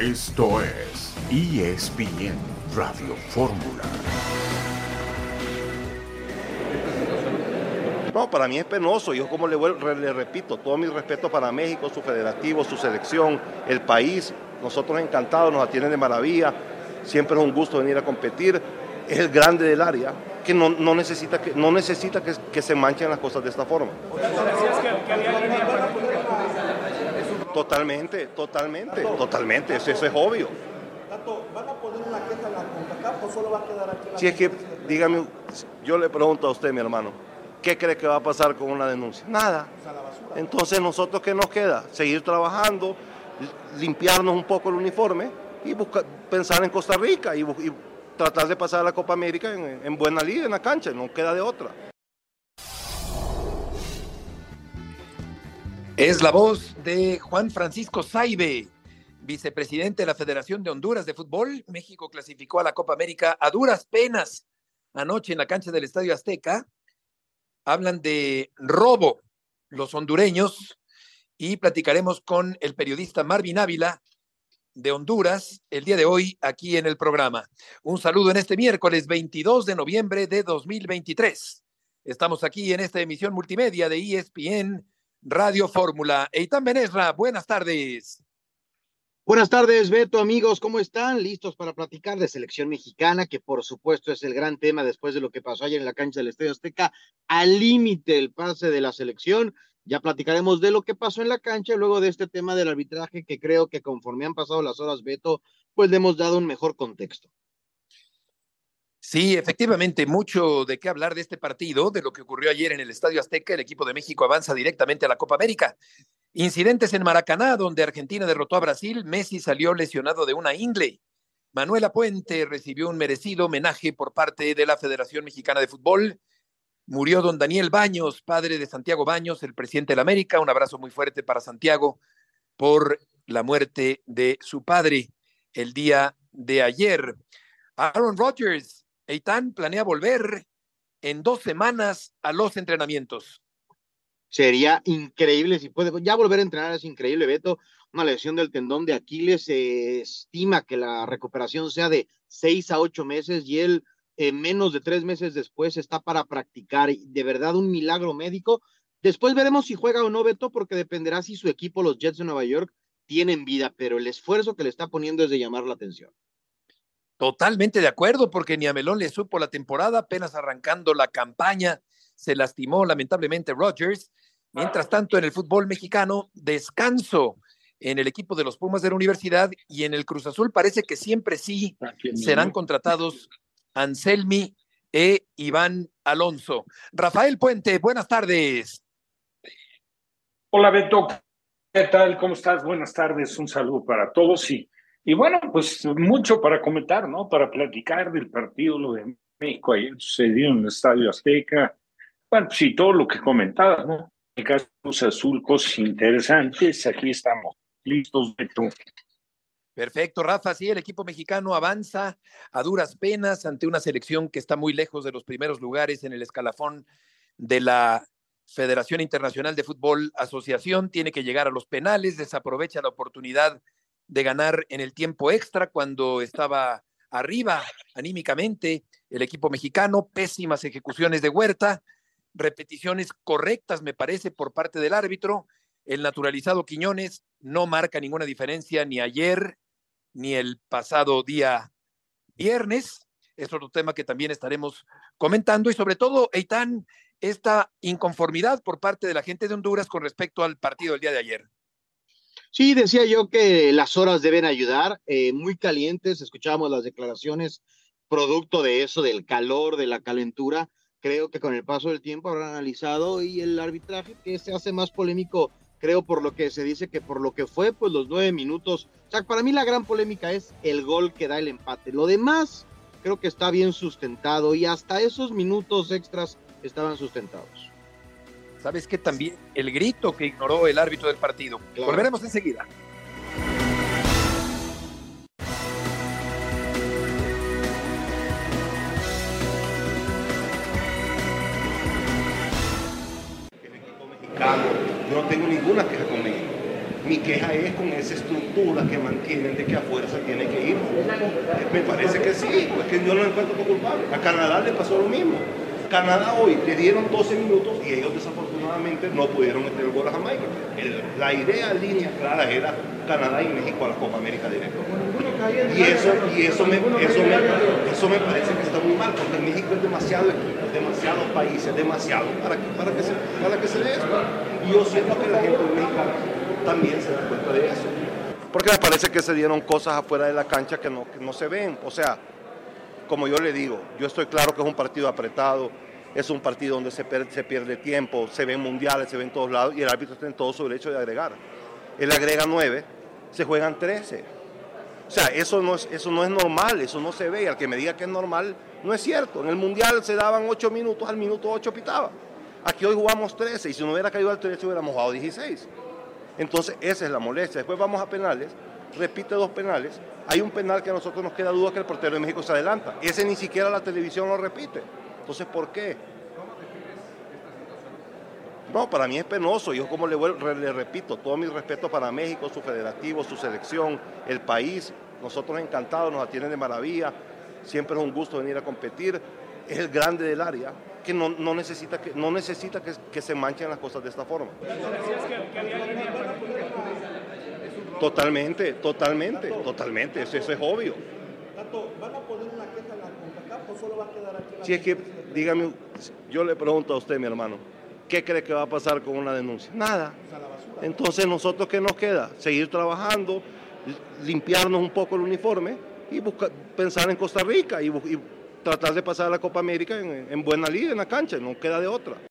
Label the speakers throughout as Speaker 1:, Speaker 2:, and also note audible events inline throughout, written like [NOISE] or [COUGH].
Speaker 1: Esto es ESPN Radio Fórmula.
Speaker 2: No, para mí es penoso. Yo como le, le repito, todo mi respeto para México, su federativo, su selección, el país. Nosotros encantados, nos atienden de maravilla. Siempre es un gusto venir a competir. Es el grande del área que no, no necesita, que, no necesita que, que, se manchen las cosas de esta forma. Totalmente, totalmente, totalmente, eso, eso es obvio. ¿Van a poner en la CONCACAF o solo va a quedar aquí? Si es que, dígame, yo le pregunto a usted, mi hermano, ¿qué cree que va a pasar con una denuncia? Nada. Entonces, ¿nosotros qué nos queda? Seguir trabajando, limpiarnos un poco el uniforme y buscar, pensar en Costa Rica y, y tratar de pasar a la Copa América en, en buena liga, en la cancha, no queda de otra.
Speaker 3: Es la voz de Juan Francisco Saibe, vicepresidente de la Federación de Honduras de Fútbol. México clasificó a la Copa América a duras penas anoche en la cancha del Estadio Azteca. Hablan de robo los hondureños y platicaremos con el periodista Marvin Ávila de Honduras el día de hoy aquí en el programa. Un saludo en este miércoles 22 de noviembre de 2023. Estamos aquí en esta emisión multimedia de ESPN Radio Fórmula. Eitan Benesra, buenas tardes.
Speaker 4: Buenas tardes, Beto, amigos, ¿cómo están? ¿Listos para platicar de selección mexicana? Que por supuesto es el gran tema después de lo que pasó ayer en la cancha del Estadio Azteca. Al límite el pase de la selección. Ya platicaremos de lo que pasó en la cancha, luego de este tema del arbitraje, que creo que conforme han pasado las horas, Beto, pues le hemos dado un mejor contexto.
Speaker 3: Sí, efectivamente, mucho de qué hablar de este partido, de lo que ocurrió ayer en el Estadio Azteca. El equipo de México avanza directamente a la Copa América. Incidentes en Maracaná, donde Argentina derrotó a Brasil. Messi salió lesionado de una ingle. Manuela Puente recibió un merecido homenaje por parte de la Federación Mexicana de Fútbol. Murió don Daniel Baños, padre de Santiago Baños, el presidente de la América. Un abrazo muy fuerte para Santiago por la muerte de su padre el día de ayer. Aaron Rodgers Eitan planea volver en dos semanas a los entrenamientos.
Speaker 4: Sería increíble si puede. Ya volver a entrenar es increíble, Beto. Una lesión del tendón de Aquiles se estima que la recuperación sea de seis a ocho meses y él eh, menos de tres meses después está para practicar. De verdad, un milagro médico. Después veremos si juega o no, Beto, porque dependerá si su equipo, los Jets de Nueva York, tienen vida, pero el esfuerzo que le está poniendo es de llamar la atención.
Speaker 3: Totalmente de acuerdo, porque ni a Melón le supo la temporada, apenas arrancando la campaña, se lastimó lamentablemente Rodgers. Mientras tanto, en el fútbol mexicano, descanso en el equipo de los Pumas de la universidad y en el Cruz Azul parece que siempre sí serán contratados Anselmi e Iván Alonso. Rafael Puente, buenas tardes.
Speaker 5: Hola Beto, ¿qué tal? ¿Cómo estás? Buenas tardes, un saludo para todos y y bueno, pues mucho para comentar, ¿no? Para platicar del partido, lo de México ayer sucedió en el Estadio Azteca. Bueno, sí, todo lo que comentabas, ¿no? El caso de Azul, cosas interesantes. Aquí estamos listos, Beto.
Speaker 3: Perfecto, Rafa. Sí, el equipo mexicano avanza a duras penas ante una selección que está muy lejos de los primeros lugares en el escalafón de la Federación Internacional de Fútbol Asociación. Tiene que llegar a los penales, desaprovecha la oportunidad de ganar en el tiempo extra cuando estaba arriba anímicamente el equipo mexicano, pésimas ejecuciones de Huerta, repeticiones correctas, me parece, por parte del árbitro. El naturalizado Quiñones no marca ninguna diferencia ni ayer ni el pasado día viernes. Es otro tema que también estaremos comentando y sobre todo, Eitan, esta inconformidad por parte de la gente de Honduras con respecto al partido del día de ayer.
Speaker 4: Sí, decía yo que las horas deben ayudar, eh, muy calientes, escuchábamos las declaraciones producto de eso, del calor, de la calentura. Creo que con el paso del tiempo habrán analizado y el arbitraje que se hace más polémico, creo por lo que se dice que por lo que fue, pues los nueve minutos. O sea, para mí la gran polémica es el gol que da el empate. Lo demás creo que está bien sustentado y hasta esos minutos extras estaban sustentados.
Speaker 3: ¿Sabes qué? También el grito que ignoró el árbitro del partido. Volveremos enseguida.
Speaker 2: El equipo mexicano, yo no tengo ninguna queja con México. Mi queja es con esa estructura que mantienen de que afuera se tiene que ir. Me parece que sí, pues que yo no encuentro culpable. A Canadá le pasó lo mismo. Canadá hoy le dieron 12 minutos y ellos desafortunadamente no pudieron meter el gol a Jamaica. la idea, línea clara, era Canadá y México a la Copa América directo. Y eso, y eso, me, eso, me, eso me parece que está muy mal, porque México es demasiado equipo, demasiados países, demasiado para que, para que, se, para que se dé esto. Y yo siento que la gente mexicana también se da cuenta de eso. Porque me parece que se dieron cosas afuera de la cancha que no, que no se ven. O sea, como yo le digo, yo estoy claro que es un partido apretado, es un partido donde se, pierde tiempo, se ven mundiales, se ven en todos lados y el árbitro está en todo su derecho de agregar. Él agrega nueve, se juegan trece. O sea, eso no, es, eso no es normal, eso no se ve. Y al que me diga que es normal, no es cierto. En el mundial se daban ocho minutos, al minuto ocho pitaba. Aquí hoy jugamos 13 y si no hubiera caído al 13 hubiéramos jugado 16. Entonces, esa es la molestia. Después vamos a penales repite dos penales. Hay un penal que a nosotros nos queda duda que el portero de México se adelanta. Ese ni siquiera la televisión lo repite. Entonces, ¿por qué? No, para mí es penoso. Yo como le, le repito, todo mi respeto para México, su federativo, su selección, el país. Nosotros encantados, nos atienden de maravilla. Siempre es un gusto venir a competir. Es el grande del área que no, necesita, que, no necesita que, que se manchen las cosas de esta forma. Totalmente, totalmente, totalmente, eso, es obvio. ¿van a poner una queja en la CONCACAF o solo va a quedar aquí? Si es que, dígame, yo le pregunto a usted, mi hermano, ¿qué cree que va a pasar con una denuncia? Nada. Entonces, ¿nosotros qué nos queda? Seguir trabajando, limpiarnos un poco el uniforme y buscar, pensar en Costa Rica y, tratar de pasar a la Copa América en, en buena liga, en la cancha, no queda de otra.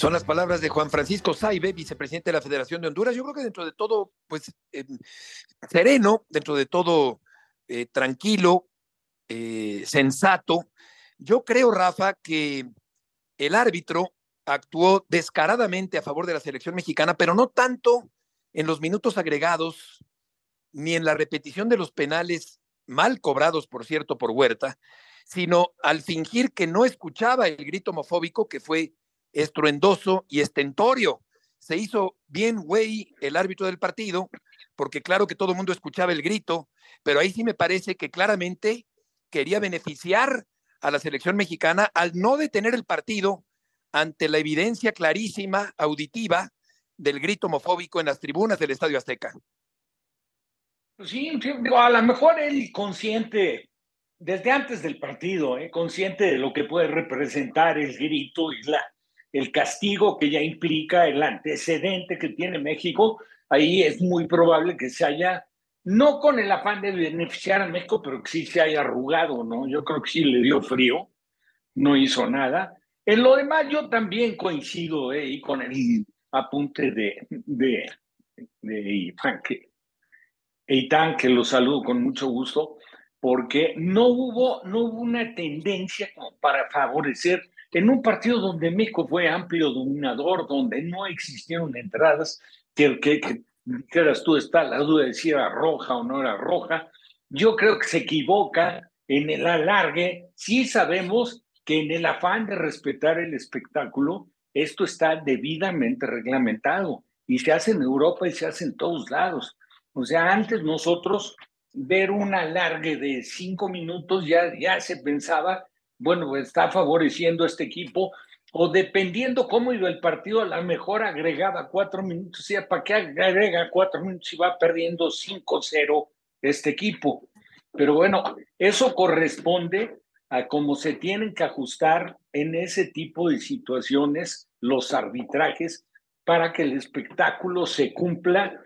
Speaker 3: Son las palabras de Juan Francisco Saibe, vicepresidente de la Federación de Honduras. Yo creo que dentro de todo, pues, eh, sereno, dentro de todo, eh, tranquilo, eh, sensato. Yo creo, Rafa, que el árbitro actuó descaradamente a favor de la selección mexicana, pero no tanto en los minutos agregados ni en la repetición de los penales mal cobrados, por cierto, por Huerta, sino al fingir que no escuchaba el grito homofóbico que fue estruendoso y estentorio. Se hizo bien güey el árbitro del partido, porque claro que todo el mundo escuchaba el grito, pero ahí sí me parece que claramente quería beneficiar a la selección mexicana al no detener el partido ante la evidencia clarísima, auditiva, del grito homofóbico en las tribunas del Estadio Azteca.
Speaker 5: Sí, a lo mejor él consciente, desde antes del partido, ¿eh? consciente de lo que puede representar el grito y la, el castigo que ya implica el antecedente que tiene México, ahí es muy probable que se haya, no con el afán de beneficiar a México, pero que sí se haya arrugado, ¿no? Yo creo que sí le dio frío, no hizo nada. En lo demás yo también coincido ¿eh? con el apunte de, de, de Eitan, que, lo saludo con mucho gusto, porque no hubo, no hubo una tendencia para favorecer en un partido donde México fue amplio dominador, donde no existieron entradas, que, que, que tú, está la duda de si era roja o no era roja, yo creo que se equivoca en el alargue. Sí sabemos que en el afán de respetar el espectáculo, esto está debidamente reglamentado y se hace en Europa y se hace en todos lados. O sea, antes nosotros ver un alargue de cinco minutos ya, ya se pensaba bueno, está favoreciendo a este equipo, o dependiendo cómo iba el partido, a lo mejor agregaba cuatro minutos, sea, ¿para qué agrega cuatro minutos si va perdiendo 5-0 este equipo? Pero bueno, eso corresponde a cómo se tienen que ajustar en ese tipo de situaciones los arbitrajes para que el espectáculo se cumpla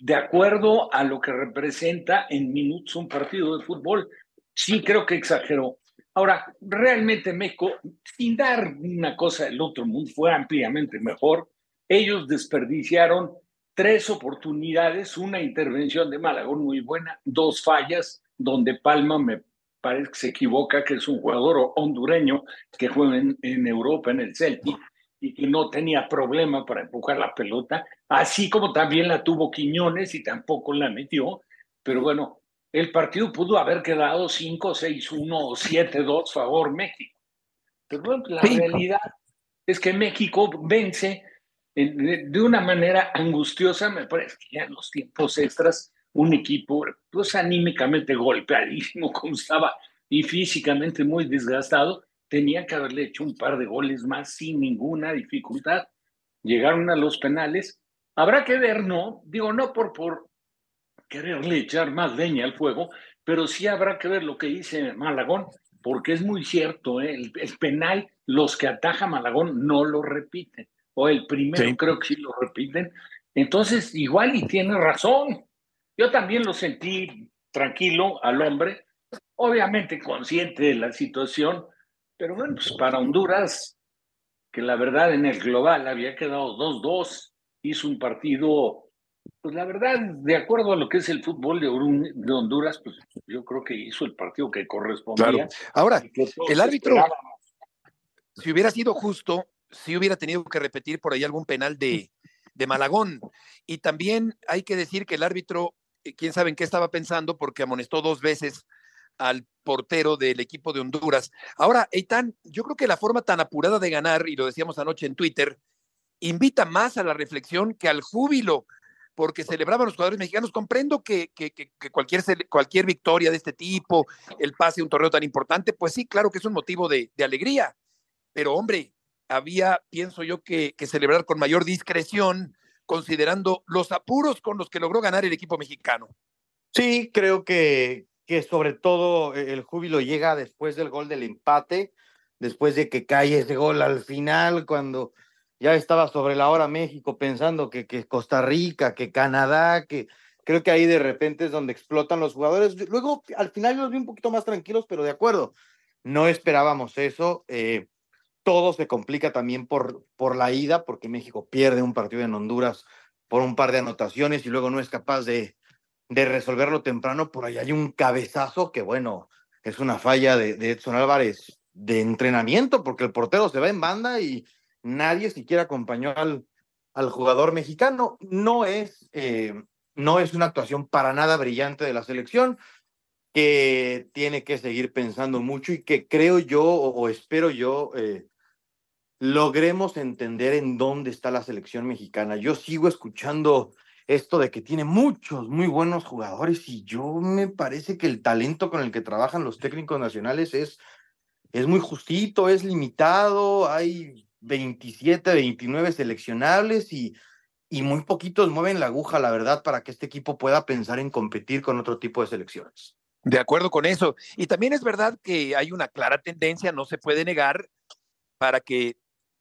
Speaker 5: de acuerdo a lo que representa en minutos un partido de fútbol. Sí creo que exageró. Ahora, realmente México, sin dar una cosa del otro mundo, fue ampliamente mejor. Ellos desperdiciaron tres oportunidades, una intervención de Malagón muy buena, dos fallas, donde Palma me parece que se equivoca, que es un jugador hondureño que juega en, en Europa, en el Celtic, y que no tenía problema para empujar la pelota, así como también la tuvo Quiñones y tampoco la metió. Pero bueno, el partido pudo haber quedado 5, 6, 1 o 7, 2 favor México. Pero la realidad es que México vence de una manera angustiosa, me parece que ya en los tiempos extras, un equipo, pues anímicamente golpeadísimo [LAUGHS] como estaba y físicamente muy desgastado, tenía que haberle hecho un par de goles más sin ninguna dificultad. Llegaron a los penales. Habrá que ver, ¿no? Digo, no por, por quererle echar más leña al fuego, pero sí habrá que ver lo que dice Malagón, porque es muy cierto, ¿eh? el, penal, los que ataja Malagón no lo repiten, o el primero creo que sí lo repiten. Entonces, igual y tiene razón. Yo también lo sentí tranquilo al hombre, obviamente consciente de la situación, pero bueno, pues para Honduras, que la verdad en el global había quedado 2-2, hizo un partido pues la verdad, de acuerdo a lo que es el fútbol de, Honduras, pues yo creo que hizo el partido que correspondía.
Speaker 3: Ahora, el árbitro, si hubiera sido justo, si hubiera tenido que repetir por ahí algún penal de, de Malagón. Y también hay que decir que el árbitro, eh, quién sabe en qué estaba pensando, porque amonestó dos veces al portero del equipo de Honduras. Ahora, Eitan, yo creo que la forma tan apurada de ganar, y lo decíamos anoche en Twitter, invita más a la reflexión que al júbilo porque celebraban los jugadores mexicanos. Comprendo que, cualquier, cualquier victoria de este tipo, el pase a un torneo tan importante, pues sí, claro que es un motivo de, alegría. Pero hombre, había, pienso yo, que, celebrar con mayor discreción, considerando los apuros con los que logró ganar el equipo mexicano.
Speaker 6: Sí, creo que, que sobre todo el júbilo llega después del gol del empate, después de que cae ese gol al final, cuando ya estaba sobre la hora México pensando que, que Costa Rica, que Canadá, que creo que ahí de repente es donde explotan los jugadores. Luego, al final los vi un poquito más tranquilos, pero de acuerdo, no esperábamos eso. Eh, todo se complica también por, por la ida, porque México pierde un partido en Honduras por un par de anotaciones y luego no es capaz de, de resolverlo temprano. Por ahí hay un cabezazo que, bueno, es una falla de, de Edson Álvarez de entrenamiento, porque el portero se va en banda y nadie siquiera acompañó al, al jugador mexicano. No es, eh, no es una actuación para nada brillante de la selección, que tiene que seguir pensando mucho y que creo yo o, espero yo eh, logremos entender en dónde está la selección mexicana. Yo sigo escuchando esto de que tiene muchos muy buenos jugadores y yo me parece que el talento con el que trabajan los técnicos nacionales es, es muy justito, es limitado, hay 27, 29 seleccionables y, y muy poquitos mueven la aguja, la verdad, para que este equipo pueda pensar en competir con otro tipo de selecciones.
Speaker 3: De acuerdo con eso. Y también es verdad que hay una clara tendencia, no se puede negar, para que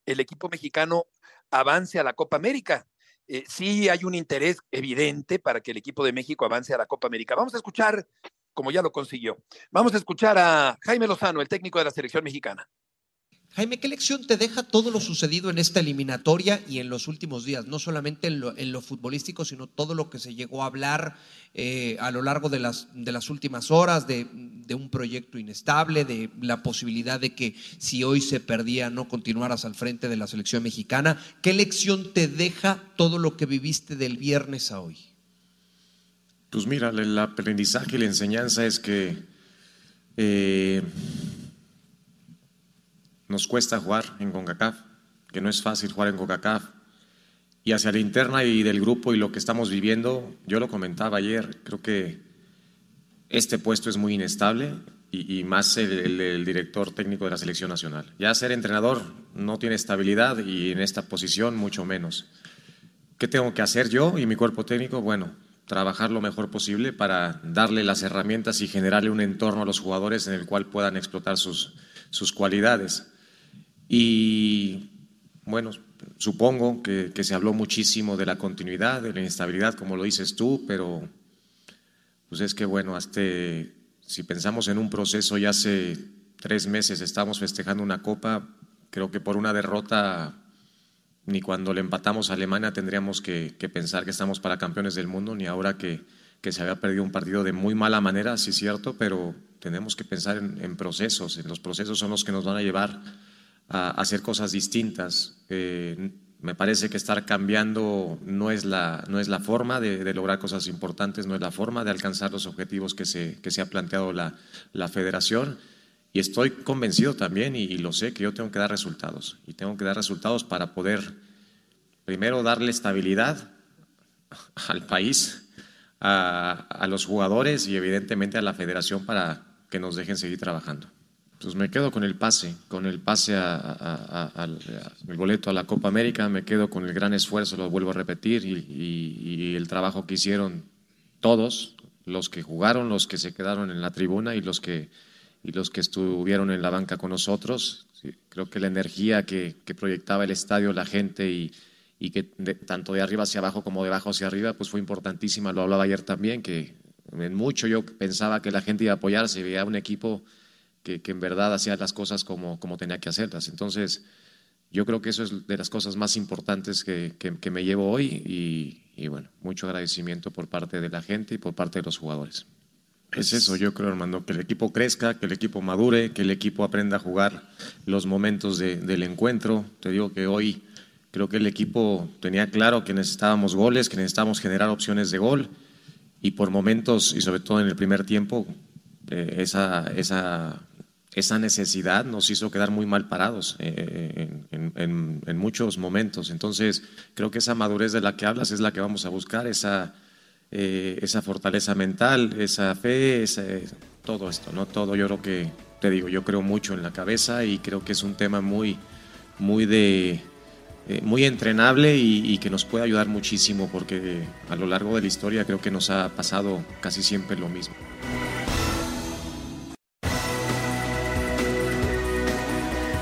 Speaker 3: el equipo mexicano avance a la Copa América. Eh, sí hay un interés evidente para que el equipo de México avance a la Copa América. Vamos a escuchar, como ya lo consiguió, vamos a escuchar a Jaime Lozano, el técnico de la selección mexicana.
Speaker 7: Jaime, ¿qué lección te deja todo lo sucedido en esta eliminatoria y en los últimos días? No solamente en lo, futbolístico, sino todo lo que se llegó a hablar eh, a lo largo de las, últimas horas, de, un proyecto inestable, de la posibilidad de que si hoy se perdía no continuaras al frente de la selección mexicana. ¿Qué lección te deja todo lo que viviste del viernes a hoy?
Speaker 8: Pues mira, el aprendizaje y la enseñanza es que... Eh, nos cuesta jugar en CONCACAF, que no es fácil jugar en CONCACAF. Y hacia la interna y del grupo y lo que estamos viviendo, yo lo comentaba ayer, creo que este puesto es muy inestable y, más el, director técnico de la selección nacional. Ya ser entrenador no tiene estabilidad y en esta posición mucho menos. ¿Qué tengo que hacer yo y mi cuerpo técnico? Bueno, trabajar lo mejor posible para darle las herramientas y generarle un entorno a los jugadores en el cual puedan explotar sus, sus cualidades. Y bueno, supongo que, se habló muchísimo de la continuidad, de la inestabilidad, como lo dices tú, pero pues es que bueno, hasta si pensamos en un proceso ya hace tres meses estamos festejando una copa, creo que por una derrota ni cuando le empatamos a Alemania tendríamos que, pensar que estamos para campeones del mundo, ni ahora que, que, se había perdido un partido de muy mala manera, sí es cierto, pero tenemos que pensar en, en procesos, en los procesos son los que nos van a llevar a hacer cosas distintas. Eh, me parece que estar cambiando no es la, no es la forma de, lograr cosas importantes, no es la forma de alcanzar los objetivos que se, que se ha planteado la, la federación. Y estoy convencido también, y, lo sé, que yo tengo que dar resultados. Y tengo que dar resultados para poder primero darle estabilidad [LAUGHS] al país, a, los jugadores y evidentemente a la federación para que nos dejen seguir trabajando. Pues me quedo con el pase, con el pase al boleto a la Copa América, me quedo con el gran esfuerzo, lo vuelvo a repetir, y el trabajo que hicieron todos, los que jugaron, los que se quedaron en la tribuna y los que y los que estuvieron en la banca con nosotros. creo que la energía que, proyectaba el estadio, la gente y, que tanto de arriba hacia abajo como de abajo hacia arriba, pues fue importantísima. Lo hablaba ayer también, que en mucho yo pensaba que la gente iba a apoyarse, veía un equipo que, que en verdad hacía las cosas como, como tenía que hacerlas. Entonces, yo creo que eso es de las cosas más importantes que, que, me llevo hoy y, y bueno, mucho agradecimiento por parte de la gente y por parte de los jugadores. Es eso, yo creo, Armando, que el equipo crezca, que el equipo madure, que el equipo aprenda a jugar los momentos del encuentro. Te digo que hoy creo que el equipo tenía claro que necesitábamos goles, que necesitábamos generar opciones de gol y por momentos, y sobre todo en el primer tiempo, eh, esa, esa, esa, necesidad nos hizo quedar muy mal parados eh, en, muchos momentos. Entonces, creo que esa madurez de la que hablas es la que vamos a buscar, esa eh, esa fortaleza mental, esa fe, todo esto, ¿no? Todo yo creo que, te digo, yo creo mucho en la cabeza y creo que es un tema muy, muy de... Eh, muy entrenable y, que nos puede ayudar muchísimo porque a lo largo de la historia creo que nos ha pasado casi siempre lo mismo.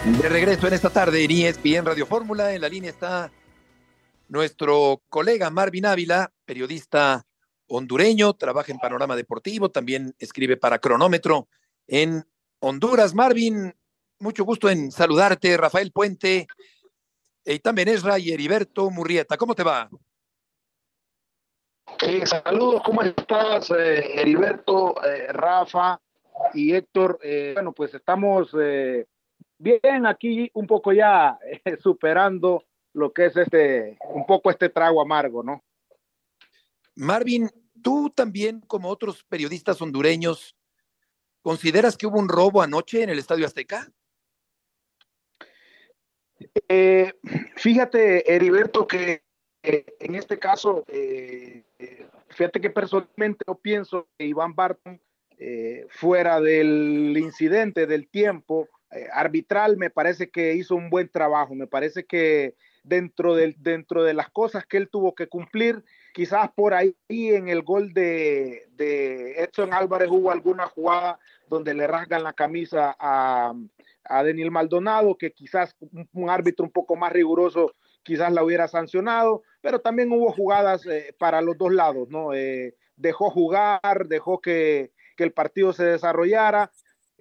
Speaker 3: De regreso en esta tarde en ESPN Radio Fórmula, en la línea está nuestro colega Marvin Ávila, periodista hondureño, trabaja en Panorama Deportivo, también escribe para Cronómetro en Honduras. Marvin, mucho gusto en saludarte. Rafael Puente, también Esra y Heriberto Murrieta. ¿Cómo te va?
Speaker 9: saludos, ¿cómo estás, eh, Heriberto, eh, Rafa y Héctor? Eh, bueno, pues estamos bien aquí, un poco ya [LAUGHS] superando lo que es este, un poco este trago amargo, ¿no?
Speaker 3: Marvin, tú también, como otros periodistas hondureños, ¿consideras que hubo un robo anoche en el Estadio Azteca?
Speaker 9: Eh, fíjate, Heriberto, que eh, en este caso, eh, fíjate que personalmente yo pienso que Iván Barton, fuera del incidente, del tiempo arbitral, me parece que hizo un buen trabajo, me parece que dentro, del, dentro de las cosas que él tuvo que cumplir, Quizás por ahí en el gol de, Edson Álvarez hubo alguna jugada donde le rasgan la camisa a, a Daniel Maldonado, que quizás un, árbitro un poco más riguroso quizás la hubiera sancionado, pero también hubo jugadas eh, para los dos lados, ¿no? Eh, dejó jugar, dejó que, el partido se desarrollara,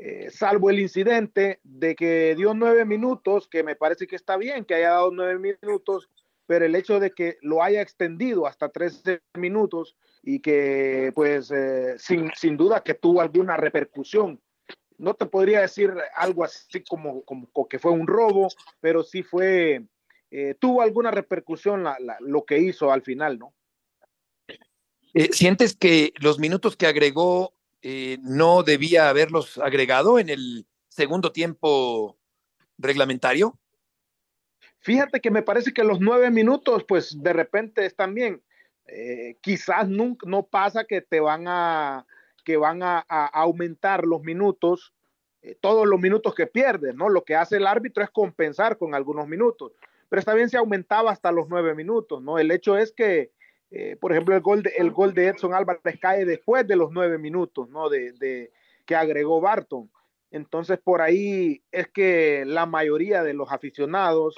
Speaker 9: eh, salvo el incidente de que dio nueve minutos, que me parece que está bien que haya dado nueve minutos, pero el hecho de que lo haya extendido hasta 13 minutos y que pues eh, sin, sin, duda que tuvo alguna repercusión. No te podría decir algo así como, como, que fue un robo, pero sí fue, eh, tuvo alguna repercusión lo que hizo al final, ¿no?
Speaker 3: ¿Sientes que los minutos que agregó no debía haberlos agregado en el segundo tiempo reglamentario?
Speaker 9: Fíjate que me parece que los nueve minutos, pues de repente están bien. Eh, quizás nunca, no pasa que te van a, que van a, aumentar los minutos, eh, todos los minutos que pierdes, ¿no? Lo que hace el árbitro es compensar con algunos minutos. Pero está bien si aumentaba hasta los nueve minutos, ¿no? El hecho es que, eh, por ejemplo, el gol, de, el gol de Edson Álvarez cae después de los nueve minutos, ¿no? De, de que agregó Barton. Entonces, por ahí es que la mayoría de los aficionados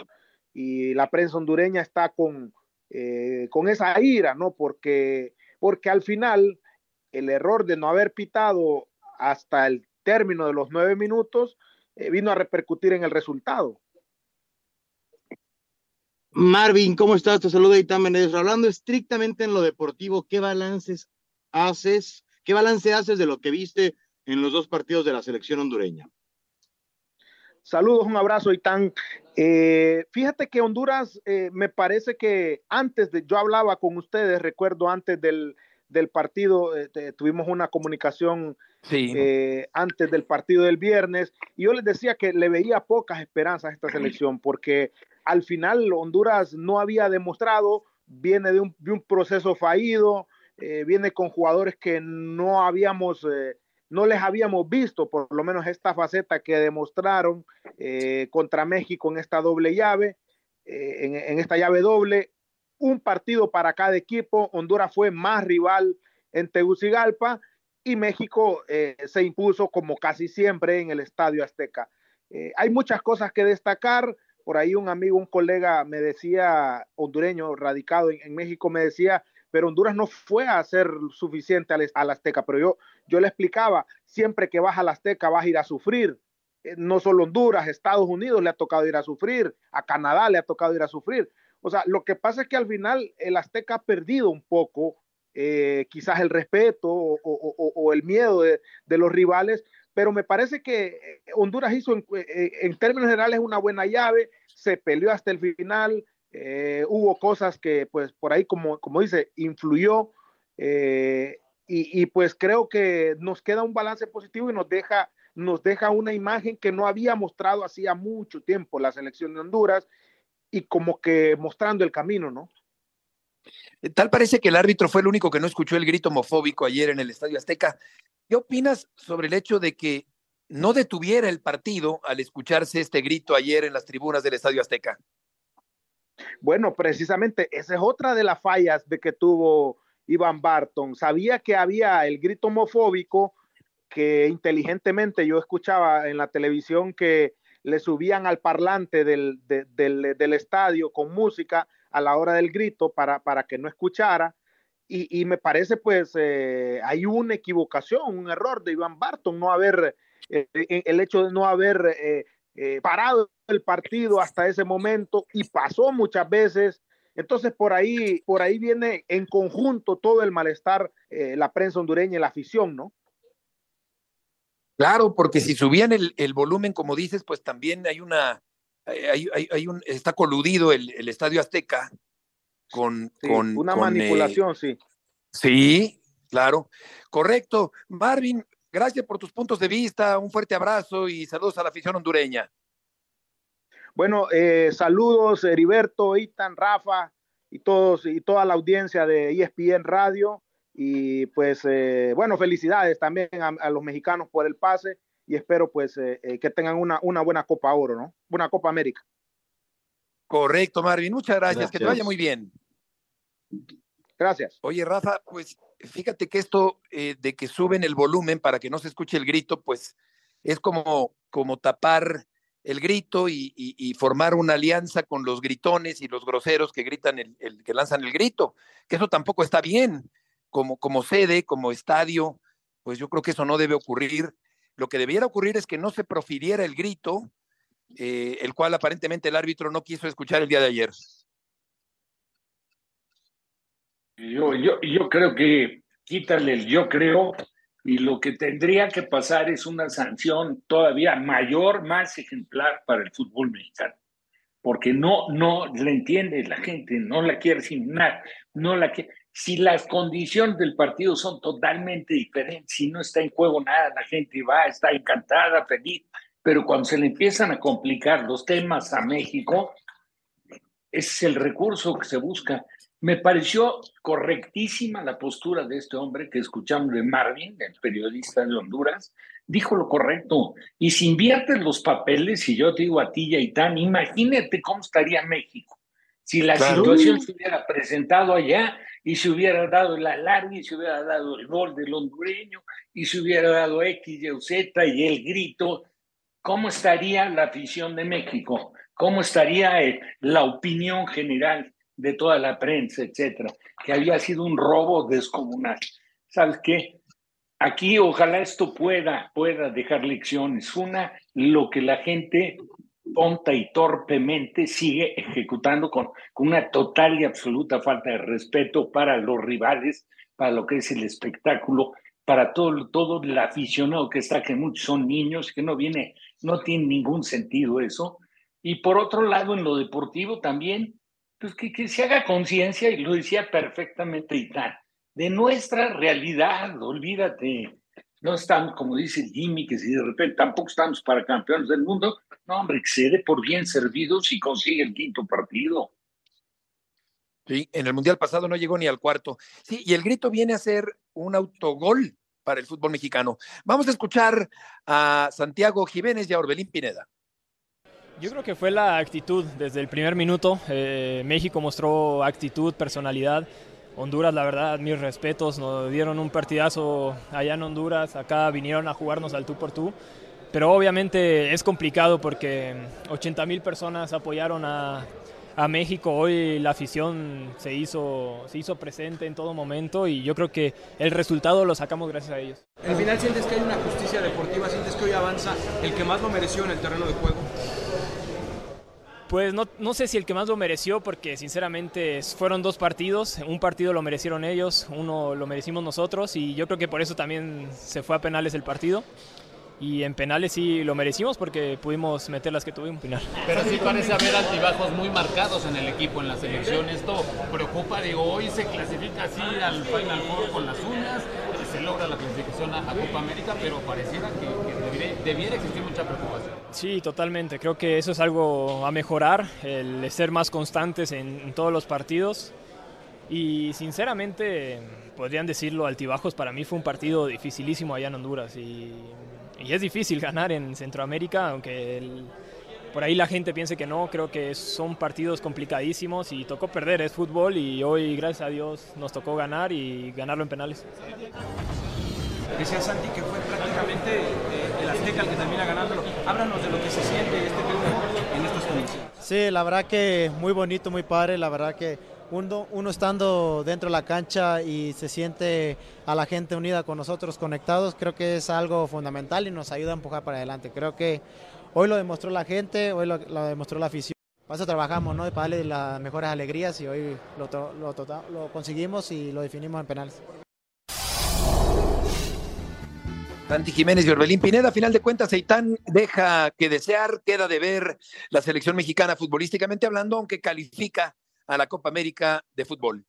Speaker 9: y la prensa hondureña está con, eh, con esa ira, ¿no? Porque, porque al final el error de no haber pitado hasta el término de los nueve minutos eh, vino a repercutir en el resultado.
Speaker 4: Marvin, ¿cómo estás? Te saluda Itán Hablando estrictamente en lo deportivo, ¿qué balances haces? ¿Qué balance haces de lo que viste en los dos partidos de la selección hondureña?
Speaker 9: Saludos, un abrazo, Itán. Eh, fíjate que Honduras, eh, me parece que antes de, yo hablaba con ustedes, recuerdo antes del, del partido, eh, tuvimos una comunicación antes del partido del viernes, y yo les decía que le veía pocas esperanzas a esta selección, porque al final Honduras no había demostrado, viene de un, proceso fallido, eh, viene con jugadores que no habíamos, eh, no les habíamos visto, por lo menos esta faceta que demostraron eh, contra México en esta doble llave, en, en, esta llave doble, un partido para cada equipo, Honduras fue más rival en Tegucigalpa y México se impuso como casi siempre en el Estadio Azteca. hay muchas cosas que destacar, por ahí un amigo, un colega me decía, hondureño, radicado en, México, me decía, pero Honduras no fue a ser suficiente al, Azteca, pero yo, yo le explicaba, siempre que vas al Azteca vas a ir a sufrir. Eh, no solo Honduras, Estados Unidos le ha tocado ir a sufrir, a Canadá le ha tocado ir a sufrir. O sea, lo que pasa es que al final el Azteca ha perdido un poco eh, quizás el respeto o, el miedo de, los rivales, pero me parece que eh, Honduras hizo eh, en, términos generales una buena llave, se peleó hasta el final, eh, hubo cosas que pues por ahí como, como dice, influyó y, pues creo que nos queda un balance positivo y nos deja, nos deja una imagen que no había mostrado hacía mucho tiempo la selección de Honduras y como que mostrando el camino, ¿no?
Speaker 3: Tal parece que el árbitro fue el único que no escuchó el grito homofóbico ayer en el Estadio Azteca. ¿Qué opinas sobre el hecho de que no detuviera el partido al escucharse este grito ayer en las tribunas del Estadio Azteca?
Speaker 9: Bueno, precisamente esa es otra de las fallas de que tuvo Iván Barton. Sabía que había el grito homofóbico que inteligentemente yo escuchaba en la televisión que le subían al parlante del, del, estadio con música a la hora del grito para, para que no escuchara y, me parece pues eh, hay una equivocación, un error de Iván Barton, no haber, eh, eh, el hecho de no haber parado el partido hasta ese momento y pasó muchas veces. Entonces por ahí, por ahí viene en conjunto todo el malestar, la prensa hondureña y la afición, ¿no?
Speaker 3: Claro, porque si subían el, volumen, como dices, pues también hay una, hay, hay, un, está coludido el Estadio Azteca con, con
Speaker 9: una manipulación, sí.
Speaker 3: Sí, claro. Correcto. Marvin, gracias por tus puntos de vista. Un fuerte abrazo y saludos a la afición hondureña.
Speaker 9: Bueno, eh, saludos Heriberto, Itan, Rafa y todos y toda la audiencia de ESPN Radio. Y pues eh, bueno, felicidades también a, los mexicanos por el pase y espero pues eh, que tengan una, una buena Copa Oro, ¿no? Una Copa América.
Speaker 3: Correcto, Marvin. Muchas gracias. Que te vaya muy bien.
Speaker 9: Gracias.
Speaker 3: Oye, Rafa, pues fíjate que esto eh, de que suben el volumen para que no se escuche el grito, pues es como, como tapar el grito y, formar una alianza con los gritones y los groseros que gritan el, que lanzan el grito, que eso tampoco está bien. Como, como sede, como estadio, pues yo creo que eso no debe ocurrir. Lo que debiera ocurrir es que no se profiriera el grito, eh, el cual aparentemente el árbitro no quiso escuchar el día de ayer.
Speaker 5: Yo, yo, yo creo que quítale el yo creo y lo que tendría que pasar es una sanción todavía mayor, más ejemplar para el fútbol mexicano. Porque no, no le entiende la gente, no la quiere asignar, no la quiere. Si las condiciones del partido son totalmente diferentes, si no está en juego nada, la gente va, está encantada, feliz, pero cuando se le empiezan a complicar los temas a México, es el recurso que se busca. Me pareció correctísima la postura de este hombre que escuchamos de Marvin, el periodista de Honduras, dijo lo correcto. Y si inviertes los papeles, y yo te digo a ti, Yaitán, imagínate cómo estaría México si la situación se hubiera presentado allá y se hubiera dado el alargue, y se hubiera dado el gol del hondureño, y se hubiera dado X, Y, Z y el grito, ¿cómo estaría la afición de México? ¿Cómo estaría eh, la opinión general? De toda la prensa, etcétera, que había sido un robo descomunal. ¿Sabes qué? Aquí ojalá esto pueda, pueda dejar lecciones. Una, lo que la gente tonta y torpemente sigue ejecutando con, con una total y absoluta falta de respeto para los rivales, para lo que es el espectáculo, para todo, todo el aficionado que está, que muchos son niños, que no viene, no tiene ningún sentido eso. Y por otro lado, en lo deportivo también, pues que, que se haga conciencia, y lo decía perfectamente Itán, de nuestra realidad, olvídate. No estamos, como dice Jimmy, que si de repente tampoco estamos para campeones del mundo, No, hombre, excede por bien servidos y consigue el quinto partido.
Speaker 3: Sí, en el Mundial pasado no llegó ni al cuarto. Sí, y el grito viene a ser un autogol para el fútbol mexicano. Vamos a escuchar a Santiago Jiménez y a Orbelín Pineda.
Speaker 10: Yo creo que fue la actitud desde el primer minuto. Eh, México mostró actitud, personalidad. Honduras, la verdad, mis respetos, nos dieron un partidazo allá en Honduras, acá vinieron a jugarnos al tú por tú, pero obviamente es complicado porque 80 mil personas apoyaron a, a, México, hoy la afición se hizo, se hizo presente en todo momento y yo creo que el resultado lo sacamos gracias a ellos.
Speaker 11: ¿Al final sientes que hay una justicia deportiva, sientes que hoy avanza el que más lo mereció en el terreno de juego?
Speaker 10: Pues no, no, sé si el que más lo mereció, porque sinceramente fueron dos partidos. Un partido lo merecieron ellos, uno lo merecimos nosotros, y yo creo que por eso también se fue a penales el partido. Y en penales sí lo merecimos porque pudimos meter las que tuvimos final.
Speaker 12: Pero sí parece haber altibajos muy marcados en el equipo, en la selección. Esto preocupa, digo, hoy se clasifica así al Final Four con las uñas, se logra la clasificación a, Copa América, pero pareciera que, que debiera, debiera existir mucha preocupación.
Speaker 10: Sí, totalmente. Creo que eso es algo a mejorar, el ser más constantes en, todos los partidos. Y sinceramente, podrían decirlo, altibajos para mí fue un partido dificilísimo allá en Honduras. Y, y es difícil ganar en Centroamérica, aunque el, por ahí la gente piense que no. Creo que son partidos complicadísimos y tocó perder, es fútbol. Y hoy, gracias a Dios, nos tocó ganar y ganarlo en penales.
Speaker 11: Decía Santi que fue prácticamente eh, el Azteca el que termina ganándolo. Háblanos de lo que se siente este triunfo en estas condiciones.
Speaker 13: Sí, la verdad que muy bonito, muy padre. La verdad que uno, uno, estando dentro de la cancha y se siente a la gente unida con nosotros, conectados, creo que es algo fundamental y nos ayuda a empujar para adelante. Creo que hoy lo demostró la gente, hoy lo, lo demostró la afición. Para eso trabajamos, ¿no? Para darle las mejores alegrías y hoy lo, lo, lo conseguimos y lo definimos en penales.
Speaker 3: Santi Jiménez y Orbelín Pineda, a final de cuentas, Seitán deja que desear, queda de ver la selección mexicana futbolísticamente hablando, aunque califica a la Copa América de fútbol.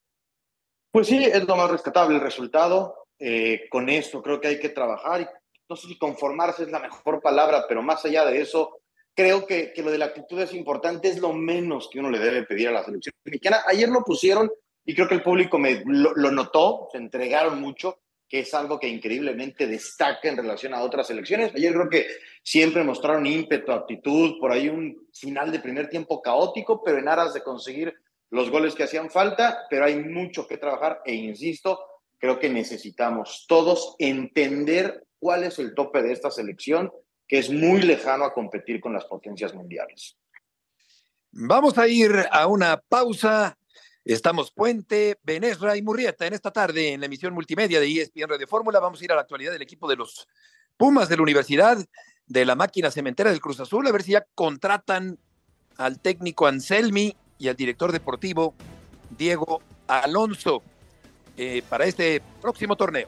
Speaker 4: Pues sí, es lo más rescatable el resultado. Eh, con eso creo que hay que trabajar. No sé si conformarse es la mejor palabra, pero más allá de eso, creo que, que lo de la actitud es importante, es lo menos que uno le debe pedir a la selección mexicana. Ayer lo pusieron y creo que el público me, lo, lo notó, se entregaron mucho que es algo que increíblemente destaca en relación a otras elecciones. Ayer creo que siempre mostraron ímpetu, actitud, por ahí un final de primer tiempo caótico, pero en aras de conseguir los goles que hacían falta, pero hay mucho que trabajar e insisto, creo que necesitamos todos entender cuál es el tope de esta selección, que es muy lejano a competir con las potencias mundiales.
Speaker 3: Vamos a ir a una pausa. Estamos Puente, Benesra y Murrieta en esta tarde en la emisión multimedia de ESPN Radio Fórmula. Vamos a ir a la actualidad del equipo de los Pumas de la Universidad, de la máquina cementera del Cruz Azul, a ver si ya contratan al técnico Anselmi y al director deportivo Diego Alonso eh, para este próximo torneo.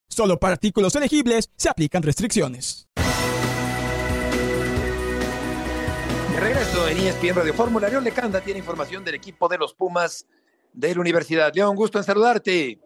Speaker 14: Solo para artículos elegibles se aplican restricciones.
Speaker 3: De regreso en ESPN Radio Fórmula, León Lecanda tiene información del equipo de los Pumas de la Universidad. León, gusto en saludarte.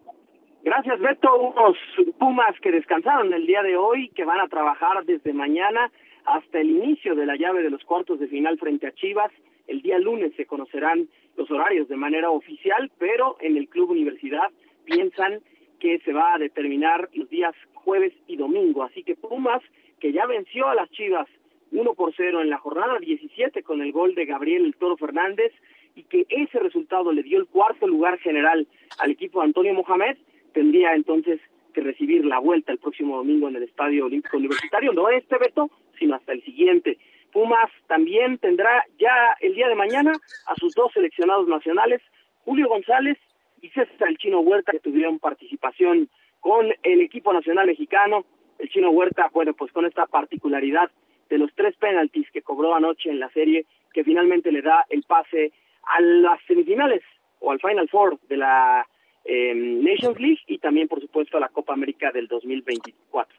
Speaker 15: Gracias, Beto. Unos Pumas que descansaron el día de hoy, que van a trabajar desde mañana hasta el inicio de la llave de los cuartos de final frente a Chivas. El día lunes se conocerán los horarios de manera oficial, pero en el Club Universidad piensan que se va a determinar los días jueves y domingo. Así que Pumas, que ya venció a las Chivas 1 por 0 en la jornada 17 con el gol de Gabriel El Toro Fernández y que ese resultado le dio el cuarto lugar general al equipo de Antonio Mohamed, tendría entonces que recibir la vuelta el próximo domingo en el Estadio Olímpico Universitario, no este veto, sino hasta el siguiente. Pumas también tendrá ya el día de mañana a sus dos seleccionados nacionales, Julio González y César el Chino Huerta, que tuvieron participación con el equipo nacional mexicano. El Chino Huerta, bueno, pues con esta particularidad de los tres penaltis que cobró anoche en la serie, que finalmente le da el pase a las semifinales o al Final Four de la eh, Nations League y también, por supuesto, a la Copa América del 2024.